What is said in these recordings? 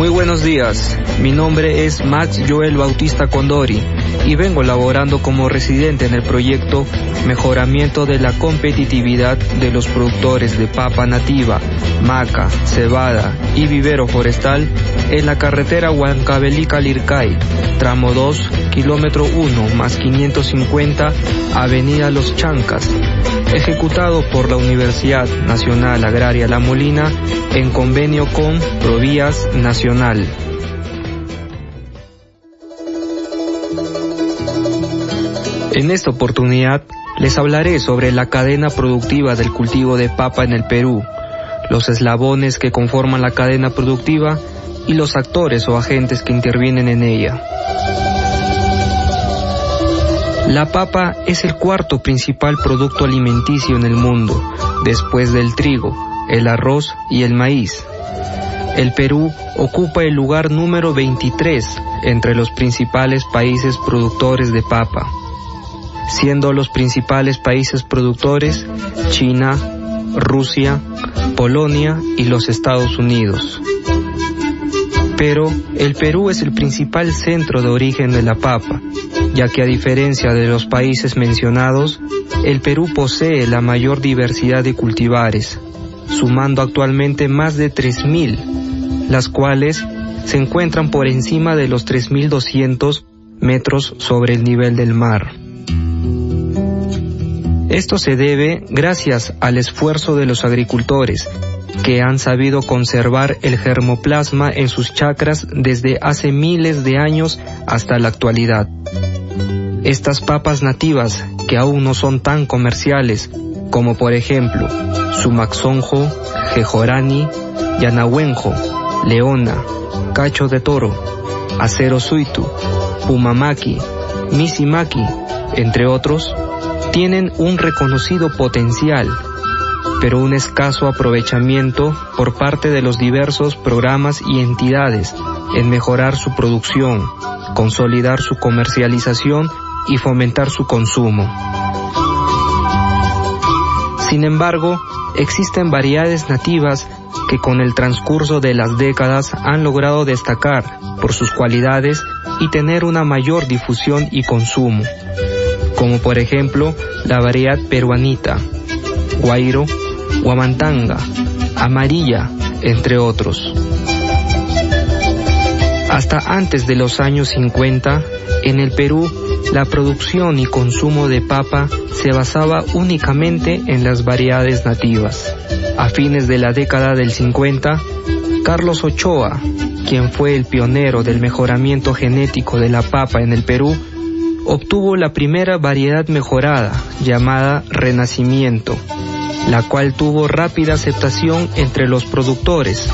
Muy buenos días, mi nombre es Max Joel Bautista Condori y vengo laborando como residente en el proyecto Mejoramiento de la competitividad de los productores de papa nativa, maca, cebada y vivero forestal en la carretera Huancavelica-Lircay, tramo 2, kilómetro 1 más 550, Avenida Los Chancas, ejecutado por la Universidad Nacional Agraria La Molina en convenio con Provías Nacional. En esta oportunidad les hablaré sobre la cadena productiva del cultivo de papa en el Perú, los eslabones que conforman la cadena productiva y los actores o agentes que intervienen en ella. La papa es el cuarto principal producto alimenticio en el mundo, después del trigo, el arroz y el maíz. El Perú ocupa el lugar número 23 entre los principales países productores de papa, siendo los principales países productores China, Rusia, Polonia y los Estados Unidos. Pero el Perú es el principal centro de origen de la papa, ya que a diferencia de los países mencionados, el Perú posee la mayor diversidad de cultivares, sumando actualmente más de 3.000, las cuales se encuentran por encima de los 3.200 metros sobre el nivel del mar. Esto se debe gracias al esfuerzo de los agricultores, que han sabido conservar el germoplasma en sus chacras desde hace miles de años hasta la actualidad. Estas papas nativas, que aún no son tan comerciales, como por ejemplo Sumaxonjo, Jejorani, Yanahuenjo, Leona, Cacho de Toro, Acero Suitu, Pumamaki, Misimaki, entre otros, tienen un reconocido potencial, pero un escaso aprovechamiento por parte de los diversos programas y entidades en mejorar su producción, consolidar su comercialización y fomentar su consumo. Sin embargo, existen variedades nativas que con el transcurso de las décadas han logrado destacar por sus cualidades y tener una mayor difusión y consumo, como por ejemplo la variedad peruanita, guairo, guamantanga, amarilla, entre otros. Hasta antes de los años 50, en el Perú, la producción y consumo de papa se basaba únicamente en las variedades nativas. A fines de la década del 50, Carlos Ochoa, quien fue el pionero del mejoramiento genético de la papa en el Perú, obtuvo la primera variedad mejorada, llamada Renacimiento, la cual tuvo rápida aceptación entre los productores,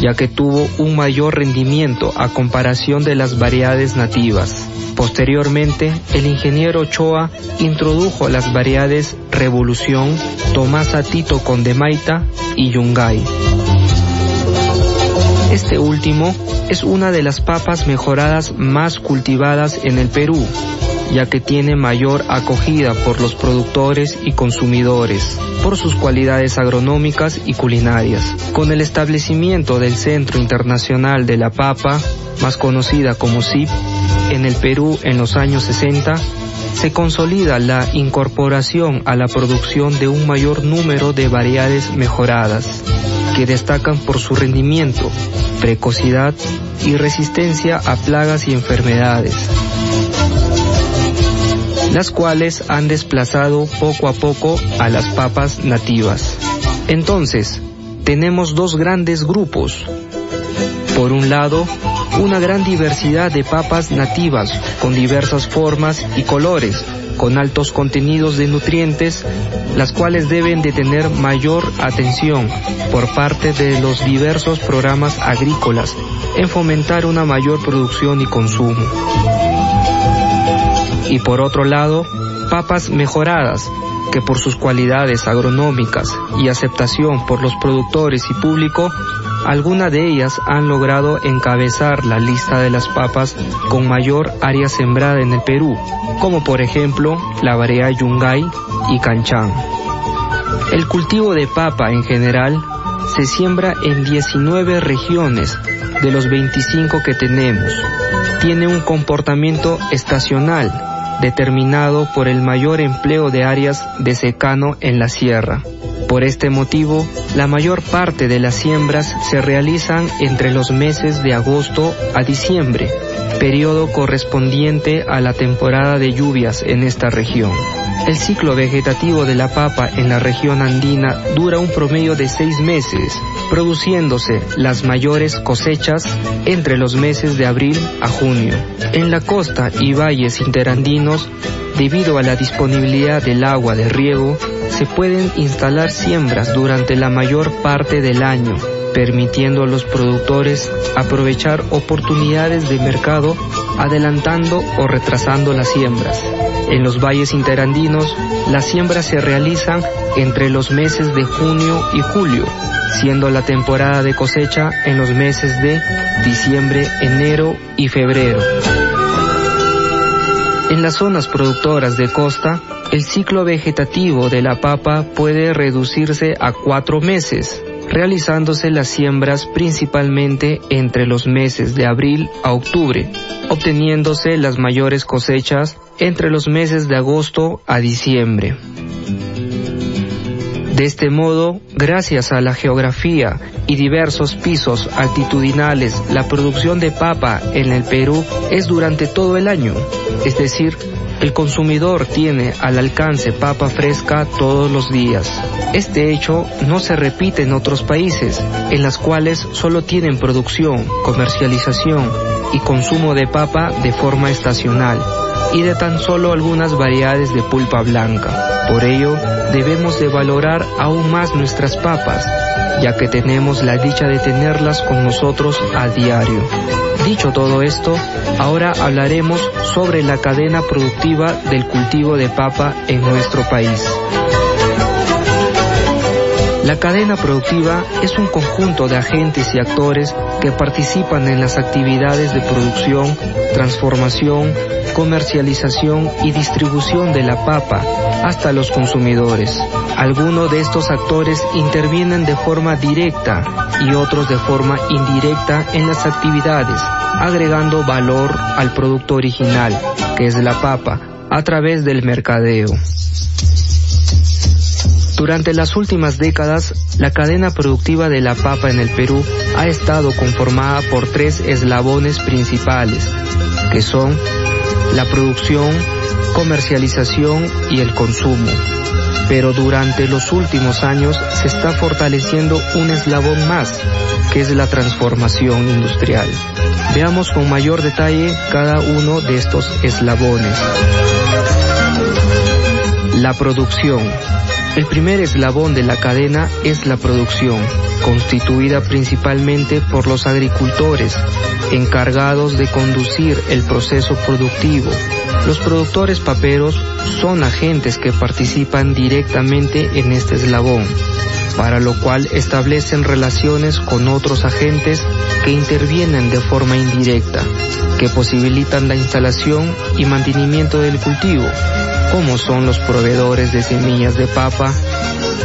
ya que tuvo un mayor rendimiento a comparación de las variedades nativas. Posteriormente, el ingeniero Ochoa introdujo las variedades Revolución, Tomasa Tito Condemaita y Yungay. Este último es una de las papas mejoradas más cultivadas en el Perú, ya que tiene mayor acogida por los productores y consumidores, por sus cualidades agronómicas y culinarias. Con el establecimiento del Centro Internacional de la Papa, más conocida como CIP, en el Perú en los años 60, se consolida la incorporación a la producción de un mayor número de variedades mejoradas, que destacan por su rendimiento, precocidad y resistencia a plagas y enfermedades las cuales han desplazado poco a poco a las papas nativas. Entonces, tenemos dos grandes grupos. Por un lado, una gran diversidad de papas nativas con diversas formas y colores, con altos contenidos de nutrientes, las cuales deben de tener mayor atención por parte de los diversos programas agrícolas en fomentar una mayor producción y consumo y por otro lado, papas mejoradas, que por sus cualidades agronómicas y aceptación por los productores y público, algunas de ellas han logrado encabezar la lista de las papas con mayor área sembrada en el Perú, como por ejemplo la variedad Yungay y Canchán. El cultivo de papa en general se siembra en 19 regiones de los 25 que tenemos. Tiene un comportamiento estacional determinado por el mayor empleo de áreas de secano en la sierra. Por este motivo, la mayor parte de las siembras se realizan entre los meses de agosto a diciembre, periodo correspondiente a la temporada de lluvias en esta región. El ciclo vegetativo de la papa en la región andina dura un promedio de seis meses, produciéndose las mayores cosechas entre los meses de abril a junio. En la costa y valles interandinos, debido a la disponibilidad del agua de riego, se pueden instalar siembras durante la mayor parte del año, permitiendo a los productores aprovechar oportunidades de mercado adelantando o retrasando las siembras. En los valles interandinos, las siembras se realizan entre los meses de junio y julio, siendo la temporada de cosecha en los meses de diciembre, enero y febrero. En las zonas productoras de costa, el ciclo vegetativo de la papa puede reducirse a cuatro meses, realizándose las siembras principalmente entre los meses de abril a octubre, obteniéndose las mayores cosechas entre los meses de agosto a diciembre. De este modo, gracias a la geografía y diversos pisos altitudinales, la producción de papa en el Perú es durante todo el año, es decir, el consumidor tiene al alcance papa fresca todos los días. Este hecho no se repite en otros países, en las cuales solo tienen producción, comercialización y consumo de papa de forma estacional y de tan solo algunas variedades de pulpa blanca. Por ello, debemos de valorar aún más nuestras papas, ya que tenemos la dicha de tenerlas con nosotros a diario. Dicho todo esto, ahora hablaremos sobre la cadena productiva del cultivo de papa en nuestro país. La cadena productiva es un conjunto de agentes y actores que participan en las actividades de producción, transformación, comercialización y distribución de la papa hasta los consumidores. Algunos de estos actores intervienen de forma directa y otros de forma indirecta en las actividades, agregando valor al producto original, que es la papa, a través del mercadeo. Durante las últimas décadas, la cadena productiva de la papa en el Perú ha estado conformada por tres eslabones principales, que son la producción, comercialización y el consumo. Pero durante los últimos años se está fortaleciendo un eslabón más, que es la transformación industrial. Veamos con mayor detalle cada uno de estos eslabones. La producción. El primer eslabón de la cadena es la producción, constituida principalmente por los agricultores, encargados de conducir el proceso productivo. Los productores paperos son agentes que participan directamente en este eslabón, para lo cual establecen relaciones con otros agentes que intervienen de forma indirecta, que posibilitan la instalación y mantenimiento del cultivo, como son los proveedores de semillas de papa,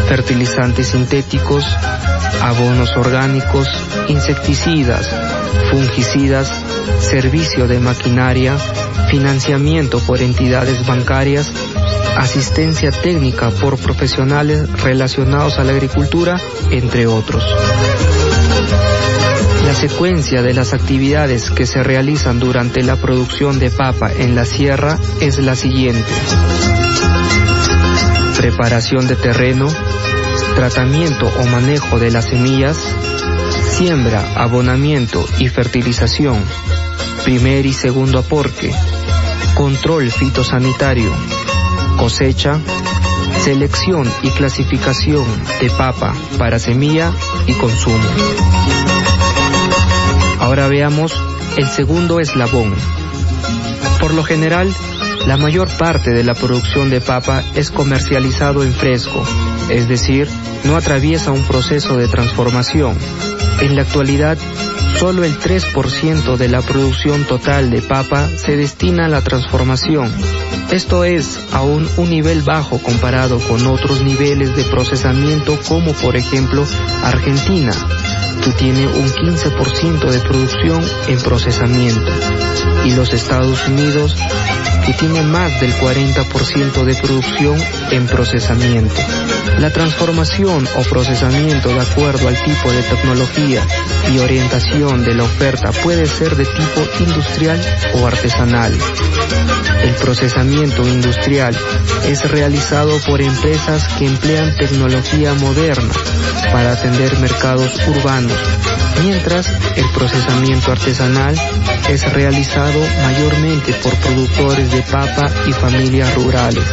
fertilizantes sintéticos, abonos orgánicos, insecticidas, fungicidas, servicio de maquinaria, financiamiento por entidades bancarias, asistencia técnica por profesionales relacionados a la agricultura, entre otros. La secuencia de las actividades que se realizan durante la producción de papa en la sierra es la siguiente. Preparación de terreno, tratamiento o manejo de las semillas, siembra, abonamiento y fertilización, primer y segundo aporte, control fitosanitario, cosecha, selección y clasificación de papa para semilla y consumo. Ahora veamos el segundo eslabón. Por lo general, la mayor parte de la producción de papa es comercializado en fresco, es decir, no atraviesa un proceso de transformación. En la actualidad, Solo el 3% de la producción total de papa se destina a la transformación. Esto es aún un nivel bajo comparado con otros niveles de procesamiento como por ejemplo Argentina, que tiene un 15% de producción en procesamiento, y los Estados Unidos, que tiene más del 40% de producción en procesamiento. La transformación o procesamiento de acuerdo al tipo de tecnología y orientación de la oferta puede ser de tipo industrial o artesanal. El procesamiento industrial es realizado por empresas que emplean tecnología moderna para atender mercados urbanos, mientras el procesamiento artesanal es realizado mayormente por productores de papa y familias rurales,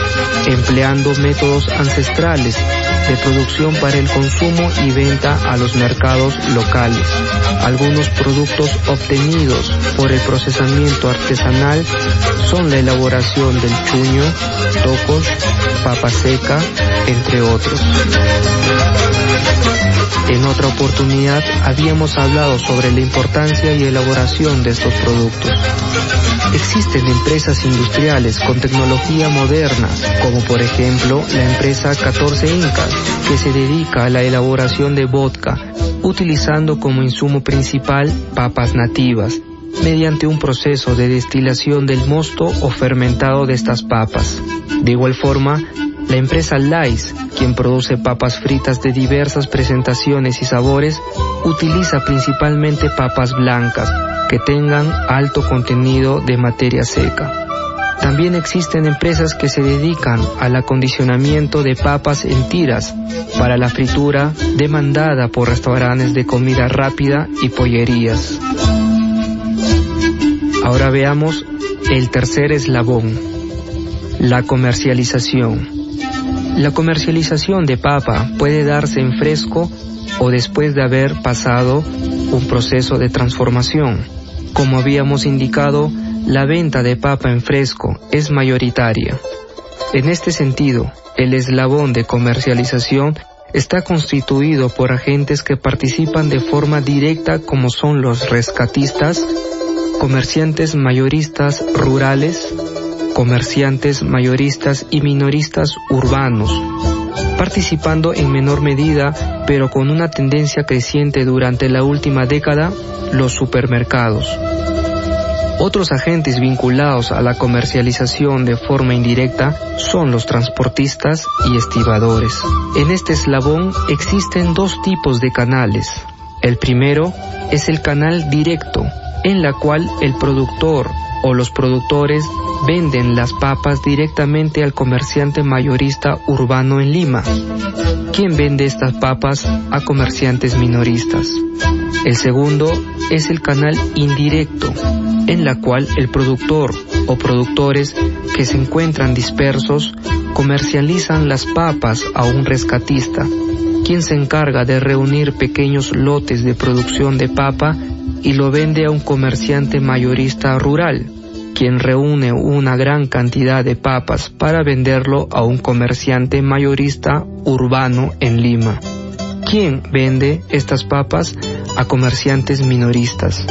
empleando métodos ancestrales de producción para el consumo y venta a los mercados locales. Algunos productos obtenidos por el procesamiento artesanal son la elaboración del chuño, tocos, papa seca, entre otros. En otra oportunidad habíamos hablado sobre la importancia y elaboración de estos productos. Existen empresas industriales con tecnología moderna, como por ejemplo la empresa 14 Incas, que se dedica a la elaboración de vodka, utilizando como insumo principal papas nativas, mediante un proceso de destilación del mosto o fermentado de estas papas. De igual forma, la empresa Lais, quien produce papas fritas de diversas presentaciones y sabores, utiliza principalmente papas blancas que tengan alto contenido de materia seca. También existen empresas que se dedican al acondicionamiento de papas en tiras para la fritura demandada por restaurantes de comida rápida y pollerías. Ahora veamos el tercer eslabón, la comercialización. La comercialización de papa puede darse en fresco o después de haber pasado un proceso de transformación. Como habíamos indicado, la venta de papa en fresco es mayoritaria. En este sentido, el eslabón de comercialización está constituido por agentes que participan de forma directa como son los rescatistas, comerciantes mayoristas rurales, comerciantes mayoristas y minoristas urbanos, participando en menor medida, pero con una tendencia creciente durante la última década, los supermercados. Otros agentes vinculados a la comercialización de forma indirecta son los transportistas y estibadores. En este eslabón existen dos tipos de canales. El primero es el canal directo, en la cual el productor o los productores venden las papas directamente al comerciante mayorista urbano en Lima, quien vende estas papas a comerciantes minoristas. El segundo es el canal indirecto, en la cual el productor o productores que se encuentran dispersos comercializan las papas a un rescatista, quien se encarga de reunir pequeños lotes de producción de papa y lo vende a un comerciante mayorista rural, quien reúne una gran cantidad de papas para venderlo a un comerciante mayorista urbano en Lima, quien vende estas papas a comerciantes minoristas.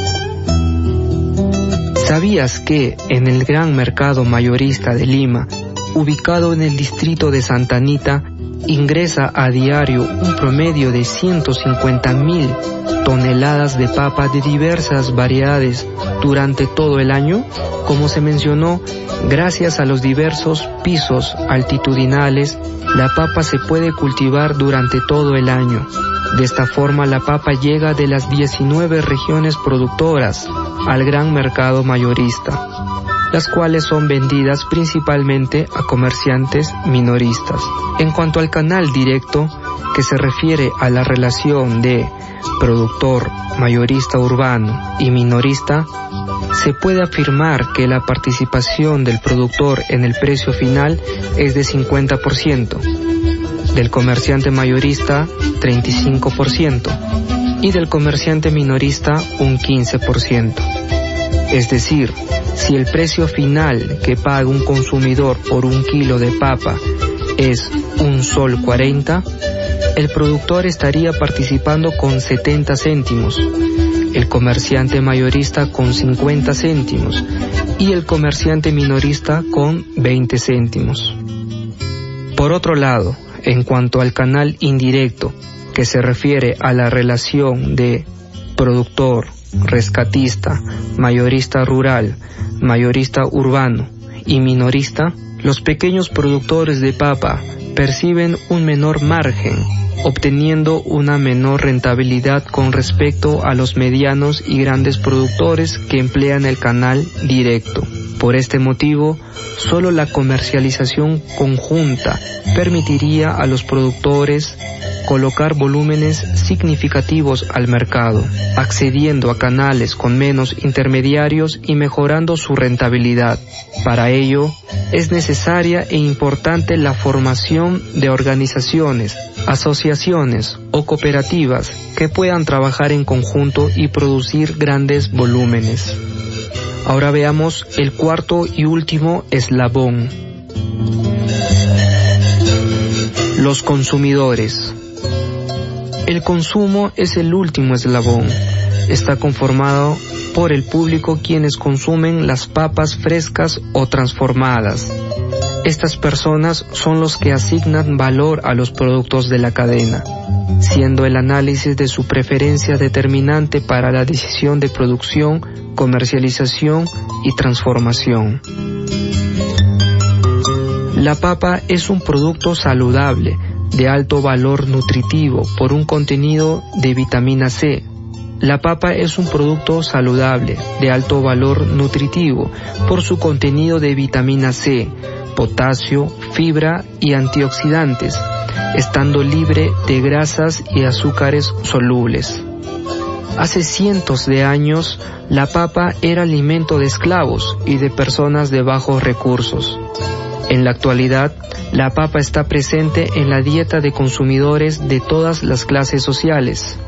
¿Sabías que en el gran mercado mayorista de Lima, ubicado en el distrito de Santa Anita, ingresa a diario un promedio de 150 mil toneladas de papa de diversas variedades durante todo el año? Como se mencionó, gracias a los diversos pisos altitudinales, la papa se puede cultivar durante todo el año. De esta forma la papa llega de las 19 regiones productoras al gran mercado mayorista las cuales son vendidas principalmente a comerciantes minoristas. En cuanto al canal directo, que se refiere a la relación de productor, mayorista urbano y minorista, se puede afirmar que la participación del productor en el precio final es de 50%, del comerciante mayorista 35% y del comerciante minorista un 15%. Es decir, si el precio final que paga un consumidor por un kilo de papa es un sol 40, el productor estaría participando con 70 céntimos, el comerciante mayorista con 50 céntimos y el comerciante minorista con 20 céntimos. Por otro lado, en cuanto al canal indirecto, que se refiere a la relación de productor, rescatista, mayorista rural, mayorista urbano y minorista, los pequeños productores de papa perciben un menor margen, obteniendo una menor rentabilidad con respecto a los medianos y grandes productores que emplean el canal directo. Por este motivo, solo la comercialización conjunta permitiría a los productores colocar volúmenes significativos al mercado, accediendo a canales con menos intermediarios y mejorando su rentabilidad. Para ello, es necesaria e importante la formación de organizaciones, asociaciones o cooperativas que puedan trabajar en conjunto y producir grandes volúmenes. Ahora veamos el cuarto y último eslabón. Los consumidores. El consumo es el último eslabón. Está conformado por el público quienes consumen las papas frescas o transformadas. Estas personas son los que asignan valor a los productos de la cadena, siendo el análisis de su preferencia determinante para la decisión de producción, comercialización y transformación. La papa es un producto saludable, de alto valor nutritivo por un contenido de vitamina C. La papa es un producto saludable, de alto valor nutritivo por su contenido de vitamina C, potasio, fibra y antioxidantes, estando libre de grasas y azúcares solubles. Hace cientos de años, la papa era alimento de esclavos y de personas de bajos recursos. En la actualidad, la papa está presente en la dieta de consumidores de todas las clases sociales.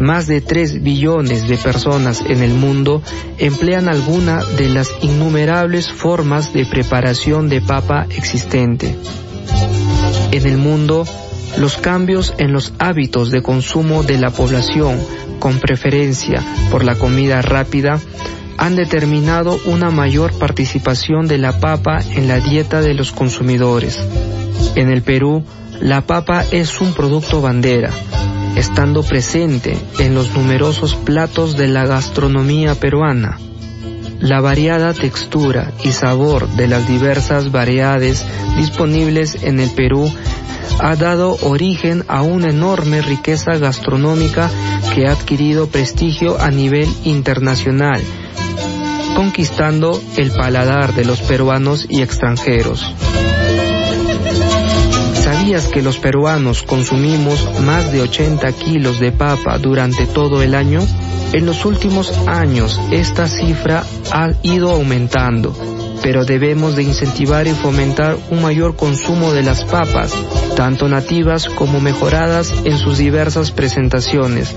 Más de 3 billones de personas en el mundo emplean alguna de las innumerables formas de preparación de papa existente. En el mundo, los cambios en los hábitos de consumo de la población, con preferencia por la comida rápida, han determinado una mayor participación de la papa en la dieta de los consumidores. En el Perú, la papa es un producto bandera, estando presente en los numerosos platos de la gastronomía peruana. La variada textura y sabor de las diversas variedades disponibles en el Perú ha dado origen a una enorme riqueza gastronómica que ha adquirido prestigio a nivel internacional, conquistando el paladar de los peruanos y extranjeros. ¿Sabías que los peruanos consumimos más de 80 kilos de papa durante todo el año? En los últimos años esta cifra ha ido aumentando, pero debemos de incentivar y fomentar un mayor consumo de las papas, tanto nativas como mejoradas en sus diversas presentaciones,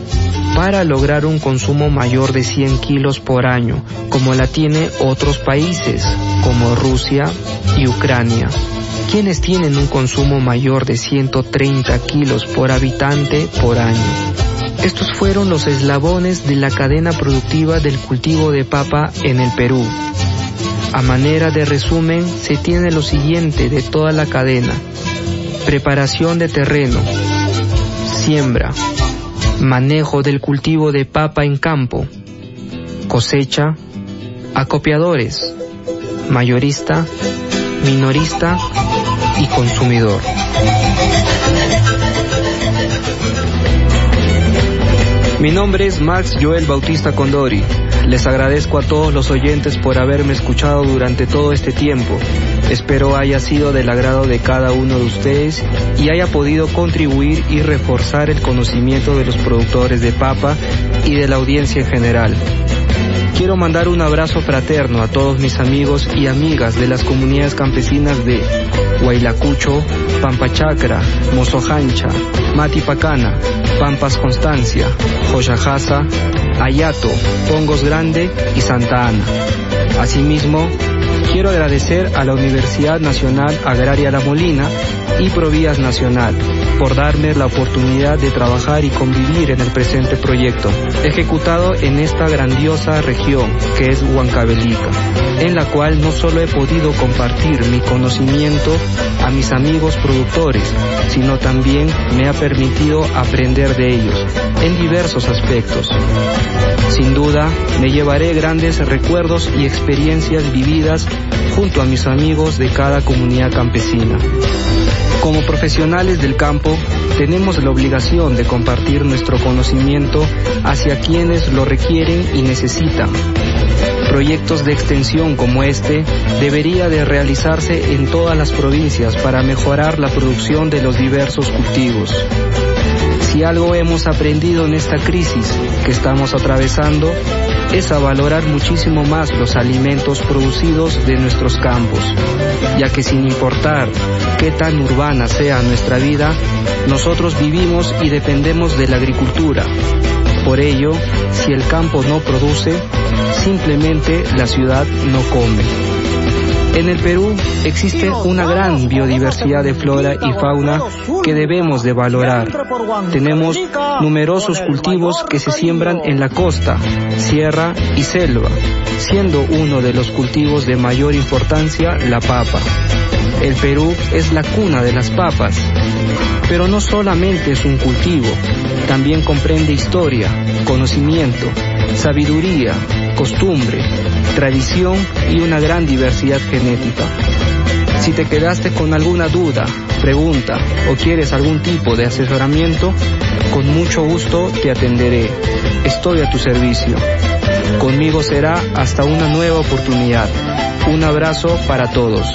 para lograr un consumo mayor de 100 kilos por año, como la tiene otros países, como Rusia y Ucrania quienes tienen un consumo mayor de 130 kilos por habitante por año. Estos fueron los eslabones de la cadena productiva del cultivo de papa en el Perú. A manera de resumen, se tiene lo siguiente de toda la cadena. Preparación de terreno, siembra, manejo del cultivo de papa en campo, cosecha, acopiadores, mayorista, minorista y consumidor. Mi nombre es Max Joel Bautista Condori. Les agradezco a todos los oyentes por haberme escuchado durante todo este tiempo. Espero haya sido del agrado de cada uno de ustedes y haya podido contribuir y reforzar el conocimiento de los productores de papa y de la audiencia en general. Quiero mandar un abrazo fraterno a todos mis amigos y amigas de las comunidades campesinas de Huaylacucho, Pampachacra, Mozojancha, Matipacana, Pampas Constancia, Joyajasa, Ayato, Pongos Grande y Santa Ana. Asimismo, quiero agradecer a la Universidad Nacional Agraria La Molina y Provías Nacional por darme la oportunidad de trabajar y convivir en el presente proyecto, ejecutado en esta grandiosa región que es Huancavelica, en la cual no solo he podido compartir mi conocimiento a mis amigos productores, sino también me ha permitido aprender de ellos en diversos aspectos. Sin duda, me llevaré grandes recuerdos y experiencias vividas junto a mis amigos de cada comunidad campesina. Como profesionales del campo, tenemos la obligación de compartir nuestro conocimiento hacia quienes lo requieren y necesitan. Proyectos de extensión como este debería de realizarse en todas las provincias para mejorar la producción de los diversos cultivos. Si algo hemos aprendido en esta crisis que estamos atravesando es a valorar muchísimo más los alimentos producidos de nuestros campos, ya que sin importar qué tan urbana sea nuestra vida, nosotros vivimos y dependemos de la agricultura. Por ello, si el campo no produce, simplemente la ciudad no come. En el Perú existe una gran biodiversidad de flora y fauna que debemos de valorar. Tenemos numerosos cultivos que se siembran en la costa, sierra y selva, siendo uno de los cultivos de mayor importancia la papa. El Perú es la cuna de las papas, pero no solamente es un cultivo, también comprende historia, conocimiento, sabiduría, costumbre, tradición y una gran diversidad genética. Si te quedaste con alguna duda, pregunta o quieres algún tipo de asesoramiento, con mucho gusto te atenderé. Estoy a tu servicio. Conmigo será hasta una nueva oportunidad. Un abrazo para todos.